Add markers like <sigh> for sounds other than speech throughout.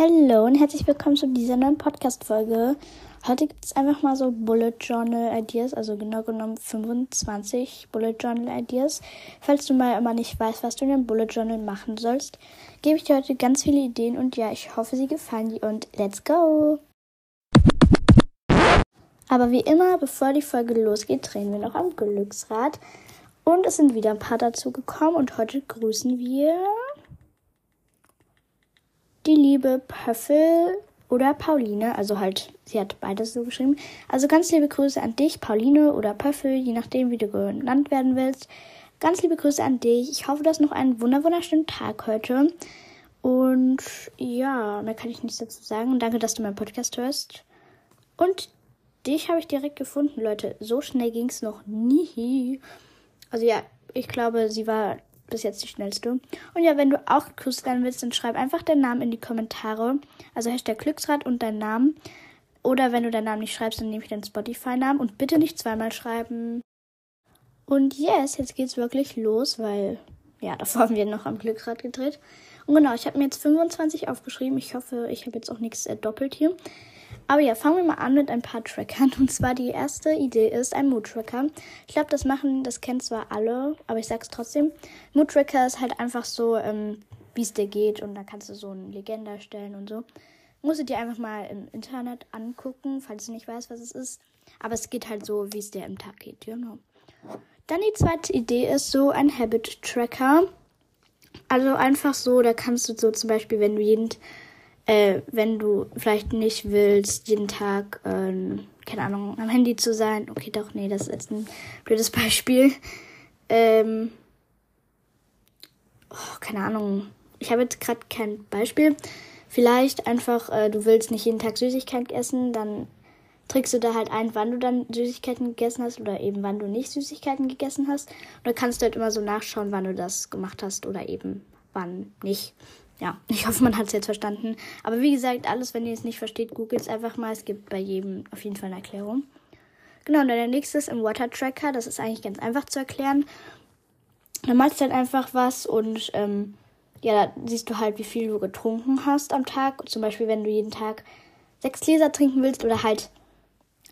Hallo und herzlich willkommen zu dieser neuen Podcast-Folge. Heute gibt es einfach mal so Bullet Journal Ideas, also genau genommen 25 Bullet Journal Ideas. Falls du mal immer nicht weißt, was du in einem Bullet Journal machen sollst, gebe ich dir heute ganz viele Ideen und ja, ich hoffe, sie gefallen dir und let's go! Aber wie immer, bevor die Folge losgeht, drehen wir noch am Glücksrad. Und es sind wieder ein paar dazu gekommen und heute grüßen wir die liebe Pöffel oder Pauline. Also halt, sie hat beides so geschrieben. Also ganz liebe Grüße an dich, Pauline oder Pöffel, je nachdem, wie du genannt werden willst. Ganz liebe Grüße an dich. Ich hoffe, du hast noch einen wunderschönen Tag heute. Und ja, mehr kann ich nichts dazu sagen. Danke, dass du meinen Podcast hörst. Und dich habe ich direkt gefunden, Leute. So schnell ging es noch nie. Also ja, ich glaube, sie war bis jetzt die schnellste. Und ja, wenn du auch gegrüßt werden willst, dann schreib einfach deinen Namen in die Kommentare. Also Hashtag Glücksrad und deinen Namen. Oder wenn du deinen Namen nicht schreibst, dann nehme ich deinen Spotify-Namen. Und bitte nicht zweimal schreiben. Und yes, jetzt geht's wirklich los, weil, ja, <laughs> davor haben wir noch am Glücksrad gedreht. Und genau, ich habe mir jetzt 25 aufgeschrieben. Ich hoffe, ich habe jetzt auch nichts äh, doppelt hier. Aber ja, fangen wir mal an mit ein paar Trackern. Und zwar die erste Idee ist ein Mood-Tracker. Ich glaube, das machen, das kennen zwar alle, aber ich sag's trotzdem. Mood-Tracker ist halt einfach so, ähm, wie es dir geht. Und da kannst du so eine Legende erstellen und so. Musst du dir einfach mal im Internet angucken, falls du nicht weißt, was es ist. Aber es geht halt so, wie es dir im Tag geht, genau. Dann die zweite Idee ist so ein Habit-Tracker. Also einfach so, da kannst du so zum Beispiel, wenn du jeden äh, wenn du vielleicht nicht willst, jeden Tag, ähm, keine Ahnung, am Handy zu sein. Okay, doch, nee, das ist jetzt ein blödes <laughs> Beispiel. Ähm, oh, keine Ahnung. Ich habe jetzt gerade kein Beispiel. Vielleicht einfach, äh, du willst nicht jeden Tag Süßigkeit essen, dann trägst du da halt ein, wann du dann Süßigkeiten gegessen hast oder eben wann du nicht Süßigkeiten gegessen hast. Und dann kannst du halt immer so nachschauen, wann du das gemacht hast oder eben wann nicht ja, ich hoffe, man hat es jetzt verstanden. Aber wie gesagt, alles, wenn ihr es nicht versteht, googelt es einfach mal. Es gibt bei jedem auf jeden Fall eine Erklärung. Genau, und dann der nächste ist im Water Tracker. Das ist eigentlich ganz einfach zu erklären. Da malst du halt einfach was und ähm, ja, da siehst du halt, wie viel du getrunken hast am Tag. Zum Beispiel, wenn du jeden Tag sechs Gläser trinken willst oder halt,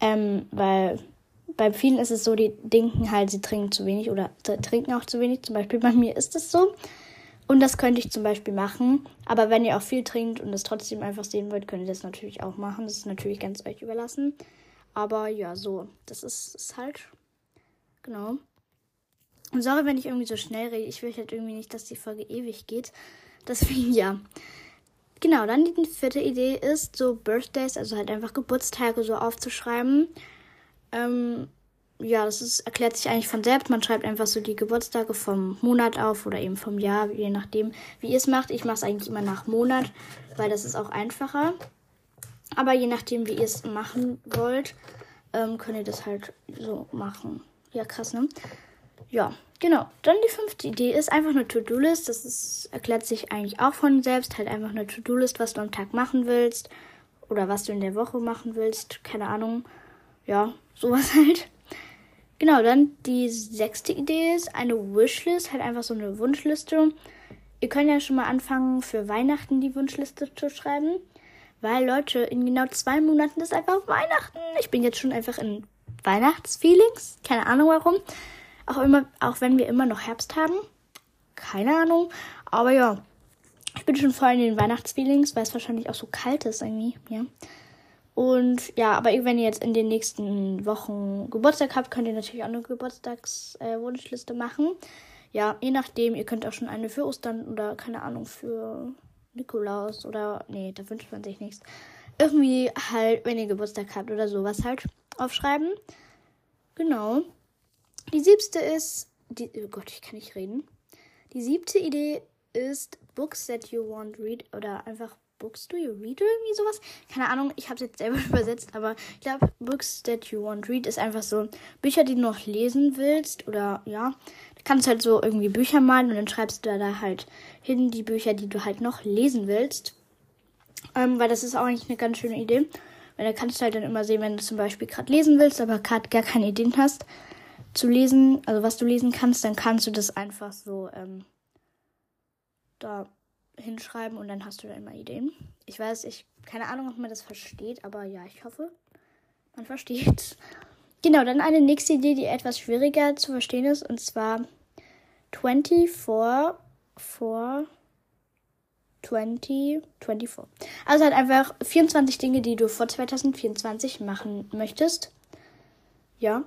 ähm, weil bei vielen ist es so, die denken halt, sie trinken zu wenig oder trinken auch zu wenig. Zum Beispiel bei mir ist es so. Und das könnte ich zum Beispiel machen. Aber wenn ihr auch viel trinkt und es trotzdem einfach sehen wollt, könnt ihr das natürlich auch machen. Das ist natürlich ganz euch überlassen. Aber ja, so. Das ist, ist halt. Genau. Und sorry, wenn ich irgendwie so schnell rede. Ich will halt irgendwie nicht, dass die Folge ewig geht. Deswegen <laughs> ja. Genau, dann die vierte Idee ist, so Birthdays, also halt einfach Geburtstage so aufzuschreiben. Ähm, ja, das ist, erklärt sich eigentlich von selbst. Man schreibt einfach so die Geburtstage vom Monat auf oder eben vom Jahr, je nachdem, wie ihr es macht. Ich mache es eigentlich immer nach Monat, weil das ist auch einfacher. Aber je nachdem, wie ihr es machen wollt, ähm, könnt ihr das halt so machen. Ja, krass, ne? Ja, genau. Dann die fünfte Idee ist einfach eine To-Do-List. Das ist, erklärt sich eigentlich auch von selbst. Halt einfach eine To-Do-List, was du am Tag machen willst. Oder was du in der Woche machen willst. Keine Ahnung. Ja, sowas <laughs> halt. Genau, dann die sechste Idee ist eine Wishlist, halt einfach so eine Wunschliste. Ihr könnt ja schon mal anfangen, für Weihnachten die Wunschliste zu schreiben. Weil, Leute, in genau zwei Monaten ist einfach Weihnachten. Ich bin jetzt schon einfach in Weihnachtsfeelings. Keine Ahnung warum. Auch immer, auch wenn wir immer noch Herbst haben. Keine Ahnung. Aber ja. Ich bin schon voll in den Weihnachtsfeelings, weil es wahrscheinlich auch so kalt ist irgendwie, ja. Und ja, aber wenn ihr jetzt in den nächsten Wochen Geburtstag habt, könnt ihr natürlich auch eine Geburtstagswunschliste äh, machen. Ja, je nachdem, ihr könnt auch schon eine für Ostern oder keine Ahnung für Nikolaus oder nee, da wünscht man sich nichts. Irgendwie halt, wenn ihr Geburtstag habt oder sowas halt aufschreiben. Genau. Die siebte ist, die, oh Gott, ich kann nicht reden. Die siebte Idee ist Books that you won't read oder einfach Books Do You Read oder irgendwie sowas. Keine Ahnung, ich habe es jetzt selber <laughs> übersetzt, aber ich glaube, Books That You Won't Read ist einfach so Bücher, die du noch lesen willst oder ja. Du kannst halt so irgendwie Bücher malen und dann schreibst du da halt hin die Bücher, die du halt noch lesen willst. Ähm, weil das ist auch eigentlich eine ganz schöne Idee. Weil da kannst du halt dann immer sehen, wenn du zum Beispiel gerade lesen willst, aber gerade gar keine Ideen hast zu lesen, also was du lesen kannst, dann kannst du das einfach so ähm, da hinschreiben und dann hast du da immer Ideen. Ich weiß, ich keine Ahnung, ob man das versteht, aber ja, ich hoffe, man versteht. <laughs> Genau, dann eine nächste Idee, die etwas schwieriger zu verstehen ist, und zwar 24 for 20, 24. Also halt einfach 24 Dinge, die du vor 2024 machen möchtest. Ja.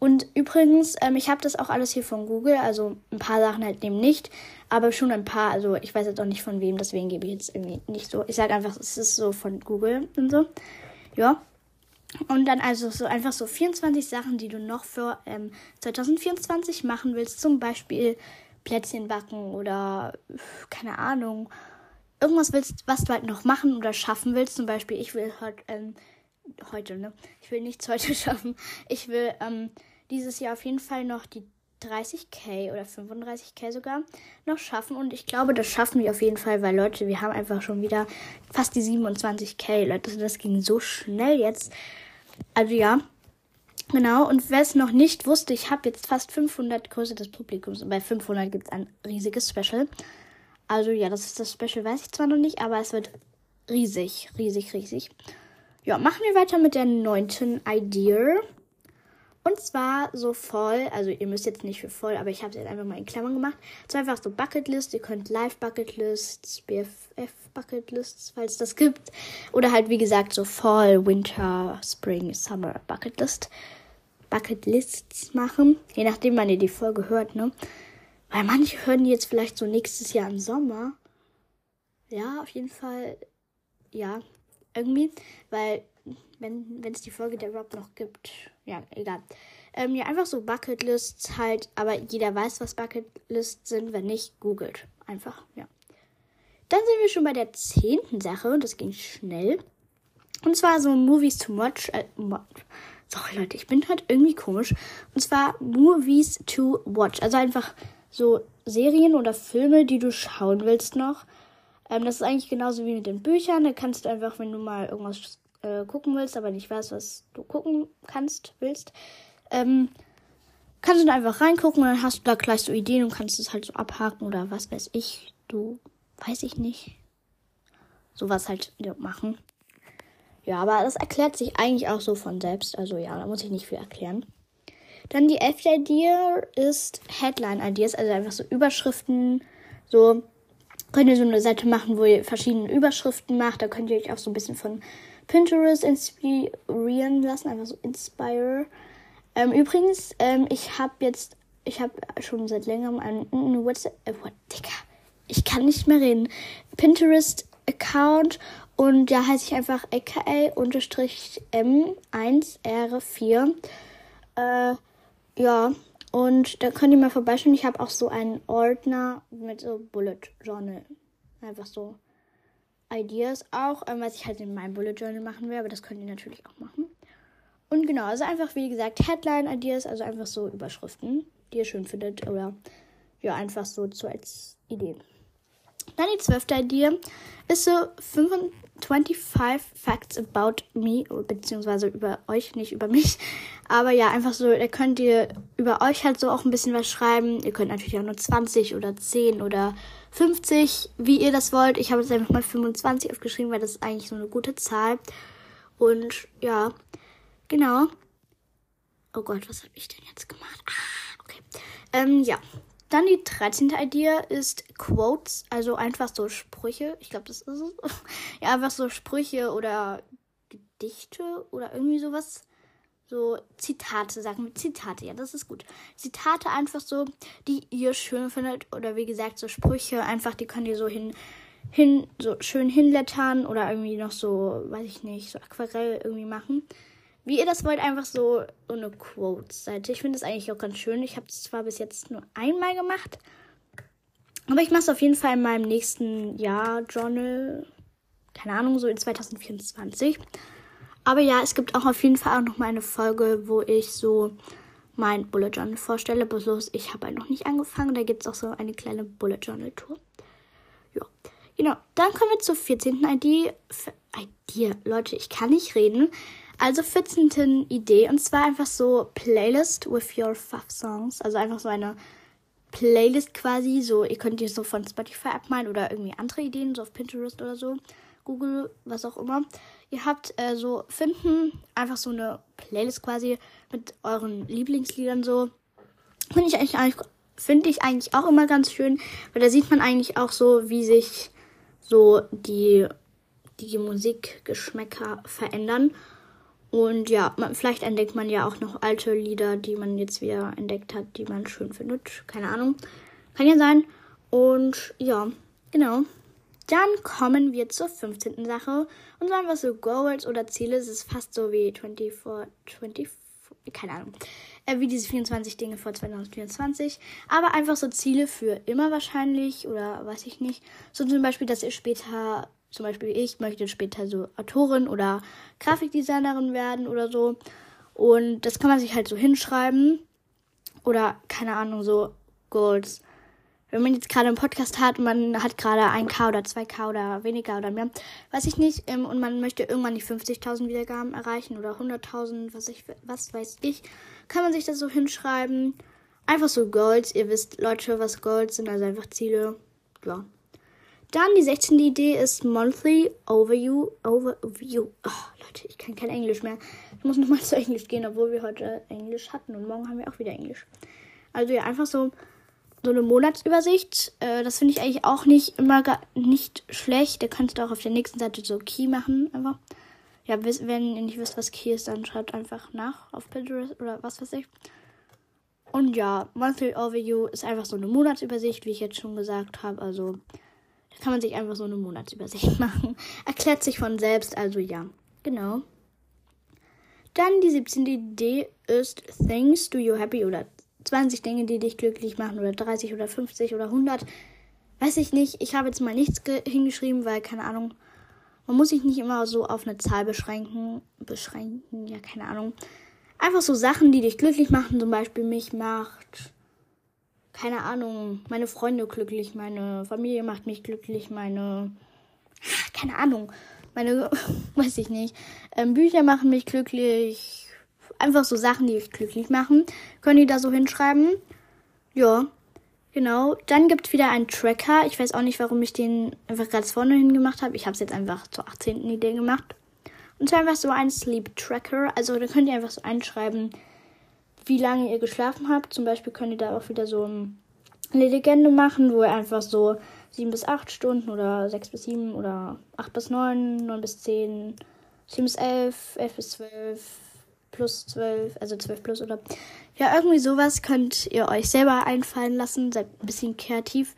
Und übrigens, ähm, ich habe das auch alles hier von Google, also ein paar Sachen halt eben nicht, aber schon ein paar, also ich weiß jetzt auch nicht von wem, deswegen gebe ich jetzt irgendwie nicht so. Ich sage einfach, es ist so von Google und so. Ja. Und dann also so einfach so 24 Sachen, die du noch für ähm, 2024 machen willst. Zum Beispiel Plätzchen backen oder keine Ahnung. Irgendwas willst, was du halt noch machen oder schaffen willst. Zum Beispiel, ich will heute, ähm, heute, ne? Ich will nichts heute <laughs> schaffen. Ich will ähm, dieses Jahr auf jeden Fall noch die 30k oder 35k sogar noch schaffen. Und ich glaube, das schaffen wir auf jeden Fall, weil Leute, wir haben einfach schon wieder fast die 27k. Leute, das ging so schnell jetzt. Also ja, genau. Und wer es noch nicht wusste, ich habe jetzt fast 500 Kurse des Publikums. Und bei 500 gibt es ein riesiges Special. Also ja, das ist das Special, weiß ich zwar noch nicht, aber es wird riesig, riesig, riesig. Ja, machen wir weiter mit der neunten Idea. Und zwar so voll, also ihr müsst jetzt nicht für voll, aber ich habe es jetzt einfach mal in Klammern gemacht. So einfach so Bucketlist. Ihr könnt Live Bucketlists, BFF Bucketlists, falls das gibt. Oder halt wie gesagt so Fall, Winter, Spring, Summer Bucketlist. Bucketlists machen. Je nachdem, wann ihr die Folge hört, ne? Weil manche hören jetzt vielleicht so nächstes Jahr im Sommer. Ja, auf jeden Fall. Ja, irgendwie. Weil wenn es die Folge der Rob noch gibt. Ja, egal. Ähm, ja, einfach so Bucketlists halt, aber jeder weiß, was Bucketlists sind. Wenn nicht, googelt. Einfach, ja. Dann sind wir schon bei der zehnten Sache und das ging schnell. Und zwar so Movies to watch. Äh, sorry Leute, ich bin halt irgendwie komisch. Und zwar Movies to watch. Also einfach so Serien oder Filme, die du schauen willst noch. Ähm, das ist eigentlich genauso wie mit den Büchern. Da kannst du einfach, wenn du mal irgendwas äh, gucken willst, aber nicht weißt, was du gucken kannst, willst, ähm, kannst du da einfach reingucken und dann hast du da gleich so Ideen und kannst es halt so abhaken oder was weiß ich. Du, weiß ich nicht. Sowas halt ja, machen. Ja, aber das erklärt sich eigentlich auch so von selbst. Also ja, da muss ich nicht viel erklären. Dann die elfte Idee ist Headline Ideas, also einfach so Überschriften. So könnt ihr so eine Seite machen, wo ihr verschiedene Überschriften macht. Da könnt ihr euch auch so ein bisschen von Pinterest inspirieren lassen, einfach so Inspire. Ähm, übrigens, ähm, ich habe jetzt, ich habe schon seit längerem einen, WhatsApp, äh, what, ich kann nicht mehr reden. Pinterest-Account und da heiße ich einfach aka-m1r4. Äh, ja, und da könnt ihr mal vorbeischauen. Ich habe auch so einen Ordner mit so Bullet Journal. Einfach so Ideas auch, ähm, was ich halt in meinem Bullet Journal machen will, aber das könnt ihr natürlich auch machen. Und genau, also einfach, wie gesagt, Headline-Ideas, also einfach so Überschriften, die ihr schön findet oder ja, einfach so, so als Idee. Dann die zwölfte Idee ist so 25 Facts about me, beziehungsweise über euch, nicht über mich. Aber ja, einfach so, da könnt ihr über euch halt so auch ein bisschen was schreiben. Ihr könnt natürlich auch nur 20 oder 10 oder 50, wie ihr das wollt. Ich habe jetzt einfach mal 25 aufgeschrieben, weil das ist eigentlich so eine gute Zahl. Und ja, genau. Oh Gott, was habe ich denn jetzt gemacht? Ah, okay. Ähm, ja. Dann die 13. Idee ist Quotes, also einfach so Sprüche. Ich glaube, das ist es. <laughs> ja, einfach so Sprüche oder Gedichte oder irgendwie sowas so Zitate, sagen wir Zitate, ja, das ist gut. Zitate einfach so, die ihr schön findet oder wie gesagt so Sprüche, einfach die könnt ihr so hin hin so schön hinlettern oder irgendwie noch so, weiß ich nicht, so Aquarell irgendwie machen. Wie ihr das wollt, einfach so, eine Quotes-Seite. Ich finde das eigentlich auch ganz schön. Ich habe es zwar bis jetzt nur einmal gemacht, aber ich mache es auf jeden Fall in meinem nächsten Jahr Journal. Keine Ahnung, so in 2024. Aber ja, es gibt auch auf jeden Fall auch noch mal eine Folge, wo ich so mein Bullet Journal vorstelle. Bloß ich habe halt noch nicht angefangen. Da gibt es auch so eine kleine Bullet Journal Tour. Ja, genau. Dann kommen wir zur 14. Idee. Idee, Leute, ich kann nicht reden. Also 14. Idee. Und zwar einfach so Playlist with your fav songs. Also einfach so eine Playlist quasi. So, ihr könnt die so von Spotify abmalen oder irgendwie andere Ideen, so auf Pinterest oder so. Google, was auch immer. Ihr habt äh, so finden, einfach so eine Playlist quasi mit euren Lieblingsliedern so. Finde ich eigentlich, finde ich eigentlich auch immer ganz schön, weil da sieht man eigentlich auch so, wie sich so die, die Musikgeschmäcker verändern. Und ja, man, vielleicht entdeckt man ja auch noch alte Lieder, die man jetzt wieder entdeckt hat, die man schön findet. Keine Ahnung. Kann ja sein. Und ja, genau. Dann kommen wir zur 15. Sache. Und zwar einfach so Goals oder Ziele. Es ist fast so wie 24, 24, keine Ahnung. Äh, wie diese 24 Dinge vor 2024. Aber einfach so Ziele für immer wahrscheinlich oder weiß ich nicht. So zum Beispiel, dass ihr später zum Beispiel ich möchte später so Autorin oder Grafikdesignerin werden oder so. Und das kann man sich halt so hinschreiben. Oder, keine Ahnung, so Goals. Wenn man jetzt gerade einen Podcast hat und man hat gerade 1K oder 2K oder weniger oder mehr, weiß ich nicht, ähm, und man möchte irgendwann die 50.000 Wiedergaben erreichen oder 100.000, was was weiß ich, kann man sich das so hinschreiben. Einfach so Goals. Ihr wisst, Leute, was Goals sind, also einfach Ziele. Ja. Dann die 16. Idee ist Monthly Overview. Overview. Oh, Leute, ich kann kein Englisch mehr. Ich muss nochmal <laughs> zu Englisch gehen, obwohl wir heute Englisch hatten und morgen haben wir auch wieder Englisch. Also ja, einfach so, so eine Monatsübersicht. Äh, das finde ich eigentlich auch nicht immer gar nicht schlecht. Da kannst du auch auf der nächsten Seite so Key machen. Einfach. Ja, wenn ihr nicht wisst, was Key ist, dann schreibt einfach nach auf Pinterest oder was weiß ich. Und ja, Monthly Overview ist einfach so eine Monatsübersicht, wie ich jetzt schon gesagt habe. Also kann man sich einfach so eine Monatsübersicht <laughs> machen. Erklärt sich von selbst, also ja. Genau. Dann die 17. Idee ist Things Do You Happy oder 20 Dinge, die dich glücklich machen oder 30 oder 50 oder 100. Weiß ich nicht. Ich habe jetzt mal nichts hingeschrieben, weil keine Ahnung. Man muss sich nicht immer so auf eine Zahl beschränken. Beschränken, ja, keine Ahnung. Einfach so Sachen, die dich glücklich machen. Zum Beispiel mich macht keine Ahnung, meine Freunde glücklich, meine Familie macht mich glücklich, meine, keine Ahnung, meine, <laughs> weiß ich nicht, ähm, Bücher machen mich glücklich, einfach so Sachen, die mich glücklich machen, können die da so hinschreiben. Ja, genau. Dann gibt es wieder einen Tracker. Ich weiß auch nicht, warum ich den einfach ganz vorne hingemacht habe. Ich habe es jetzt einfach zur 18. Idee gemacht. Und zwar einfach so ein Sleep Tracker. Also da könnt ihr einfach so einschreiben, wie lange ihr geschlafen habt. Zum Beispiel könnt ihr da auch wieder so eine Legende machen, wo ihr einfach so 7 bis 8 Stunden oder 6 bis 7 oder 8 bis 9, 9 bis 10, 7 bis 11, 11 bis 12, plus 12, also 12 plus oder ja, irgendwie sowas könnt ihr euch selber einfallen lassen. Seid ein bisschen kreativ.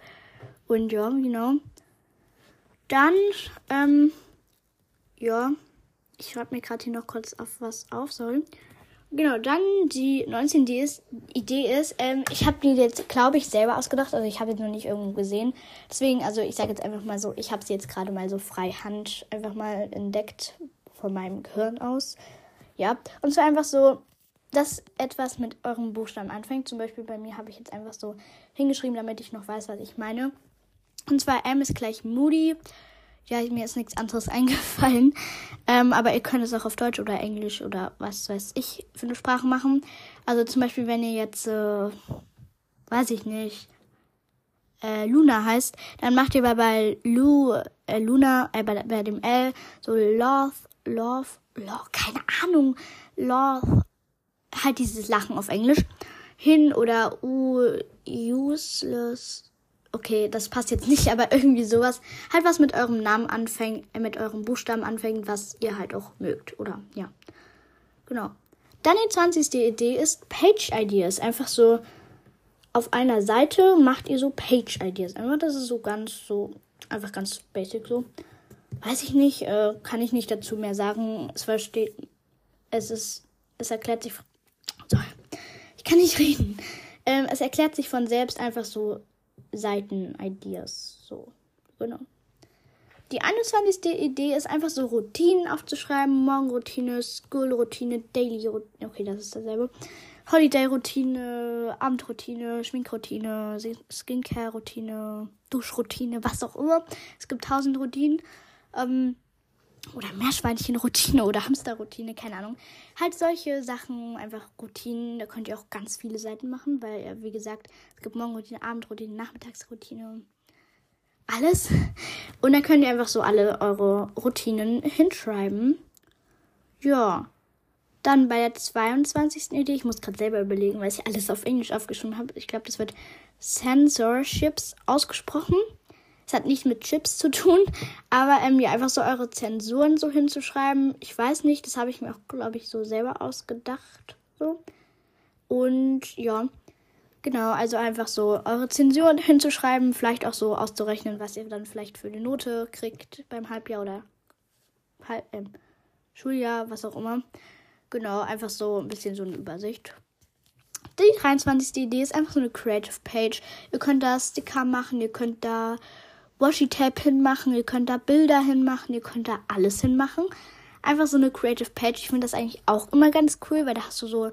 Und ja, genau. Dann, ähm, ja, ich schreibe mir gerade hier noch kurz auf was auf, sorry. Genau, dann die 19. Idee ist, ähm, ich habe die jetzt, glaube ich, selber ausgedacht. Also ich habe jetzt noch nicht irgendwo gesehen. Deswegen, also ich sage jetzt einfach mal so, ich habe sie jetzt gerade mal so frei Hand einfach mal entdeckt von meinem Gehirn aus. Ja, und zwar einfach so, dass etwas mit eurem Buchstaben anfängt. Zum Beispiel bei mir habe ich jetzt einfach so hingeschrieben, damit ich noch weiß, was ich meine. Und zwar M ist gleich Moody ja, mir ist nichts anderes <laughs> eingefallen. Ähm, aber ihr könnt es auch auf Deutsch oder Englisch oder was weiß ich für eine Sprache machen. Also zum Beispiel, wenn ihr jetzt, äh, weiß ich nicht, äh, Luna heißt, dann macht ihr bei, bei Lu, äh, Luna, äh, bei, bei dem L so Love, Love, Love, keine Ahnung, Love, halt dieses Lachen auf Englisch hin oder U, useless, okay, das passt jetzt nicht, aber irgendwie sowas. Halt was mit eurem Namen anfängt, äh, mit eurem Buchstaben anfängt, was ihr halt auch mögt, oder? Ja. Genau. Dann die 20. Idee ist Page Ideas. Einfach so auf einer Seite macht ihr so Page Ideas. Einfach, das ist so ganz so, einfach ganz basic so. Weiß ich nicht, äh, kann ich nicht dazu mehr sagen. Es versteht, es ist, es erklärt sich, sorry, ich kann nicht reden. Ähm, es erklärt sich von selbst einfach so Seiten-Ideas. So, genau. Die 21. Idee ist einfach so Routinen aufzuschreiben. Morgenroutine, School-Routine, Daily-Routine. Okay, das ist dasselbe. Holiday-Routine, Abendroutine, Schminkroutine, Skincare-Routine, Duschroutine, was auch immer. Es gibt tausend Routinen. Ähm, oder Meerschweinchenroutine oder Hamsterroutine, keine Ahnung. Halt solche Sachen, einfach Routinen. Da könnt ihr auch ganz viele Seiten machen, weil, wie gesagt, es gibt Morgenroutine, Abendroutine, Nachmittagsroutine, alles. Und dann könnt ihr einfach so alle eure Routinen hinschreiben. Ja. Dann bei der 22. Idee, ich muss gerade selber überlegen, weil ich alles auf Englisch aufgeschrieben habe. Ich glaube, das wird Censorships ausgesprochen. Es hat nichts mit Chips zu tun, aber ähm, ja, einfach so eure Zensuren so hinzuschreiben. Ich weiß nicht, das habe ich mir auch, glaube ich, so selber ausgedacht. So. Und ja, genau, also einfach so eure Zensuren hinzuschreiben, vielleicht auch so auszurechnen, was ihr dann vielleicht für eine Note kriegt beim Halbjahr oder Halb, ähm, Schuljahr, was auch immer. Genau, einfach so ein bisschen so eine Übersicht. Die 23. Idee ist einfach so eine Creative Page. Ihr könnt da Sticker machen, ihr könnt da Washi-Tape hinmachen, ihr könnt da Bilder hinmachen, ihr könnt da alles hinmachen. Einfach so eine Creative Page. Ich finde das eigentlich auch immer ganz cool, weil da hast du so,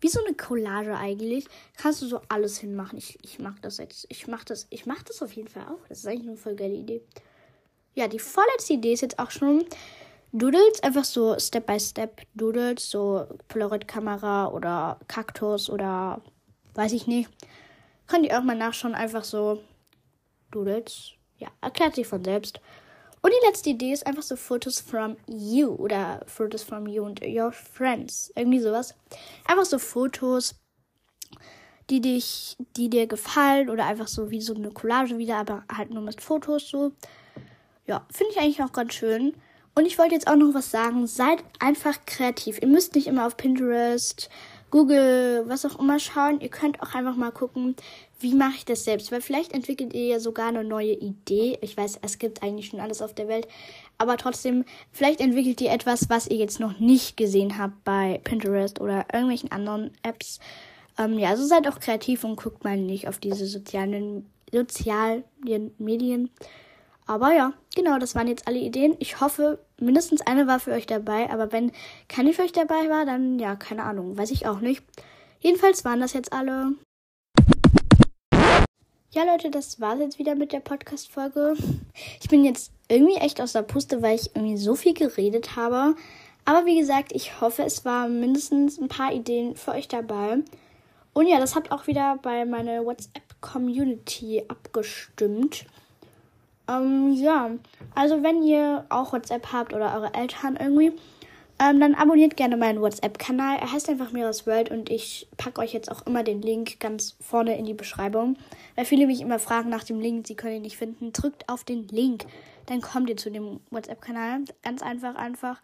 wie so eine Collage eigentlich, kannst du so alles hinmachen. Ich, ich mag das jetzt. Ich mach das, ich mach das auf jeden Fall auch. Das ist eigentlich eine voll geile Idee. Ja, die vorletzte Idee ist jetzt auch schon Doodles, einfach so Step by Step Doodles, so Polaroid-Kamera oder Kaktus oder weiß ich nicht. Könnt ihr auch mal nachschauen, einfach so Doodles ja, erklärt sich von selbst. Und die letzte Idee ist einfach so Fotos from you oder Fotos from you and your friends. Irgendwie sowas. Einfach so Fotos, die dich, die dir gefallen oder einfach so wie so eine Collage wieder, aber halt nur mit Fotos so. Ja, finde ich eigentlich auch ganz schön. Und ich wollte jetzt auch noch was sagen. Seid einfach kreativ. Ihr müsst nicht immer auf Pinterest, Google, was auch immer schauen. Ihr könnt auch einfach mal gucken, wie mache ich das selbst? Weil vielleicht entwickelt ihr ja sogar eine neue Idee. Ich weiß, es gibt eigentlich schon alles auf der Welt. Aber trotzdem, vielleicht entwickelt ihr etwas, was ihr jetzt noch nicht gesehen habt bei Pinterest oder irgendwelchen anderen Apps. Ähm, ja, also seid auch kreativ und guckt mal nicht auf diese sozialen, sozialen Medien. Aber ja, genau, das waren jetzt alle Ideen. Ich hoffe, mindestens eine war für euch dabei. Aber wenn keine für euch dabei war, dann ja, keine Ahnung, weiß ich auch nicht. Jedenfalls waren das jetzt alle. Ja, Leute, das war's jetzt wieder mit der Podcast-Folge. Ich bin jetzt irgendwie echt aus der Puste, weil ich irgendwie so viel geredet habe. Aber wie gesagt, ich hoffe, es waren mindestens ein paar Ideen für euch dabei. Und ja, das habt auch wieder bei meiner WhatsApp-Community abgestimmt. Ähm, ja, also wenn ihr auch WhatsApp habt oder eure Eltern irgendwie, ähm, dann abonniert gerne meinen WhatsApp-Kanal. Er heißt einfach Miras World und ich packe euch jetzt auch immer den Link ganz vorne in die Beschreibung. Weil viele mich immer fragen nach dem Link, sie können ihn nicht finden. Drückt auf den Link, dann kommt ihr zu dem WhatsApp-Kanal. Ganz einfach, einfach.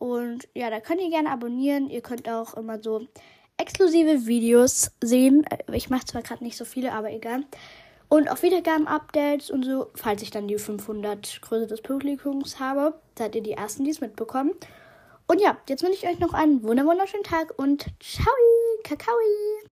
Und ja, da könnt ihr gerne abonnieren. Ihr könnt auch immer so exklusive Videos sehen. Ich mache zwar gerade nicht so viele, aber egal. Und auch Wiedergaben-Updates und so, falls ich dann die 500 Größe des Publikums habe, seid ihr die Ersten, die es mitbekommen. Und ja, jetzt wünsche ich euch noch einen wunderschönen Tag und ciao, Kakaoi!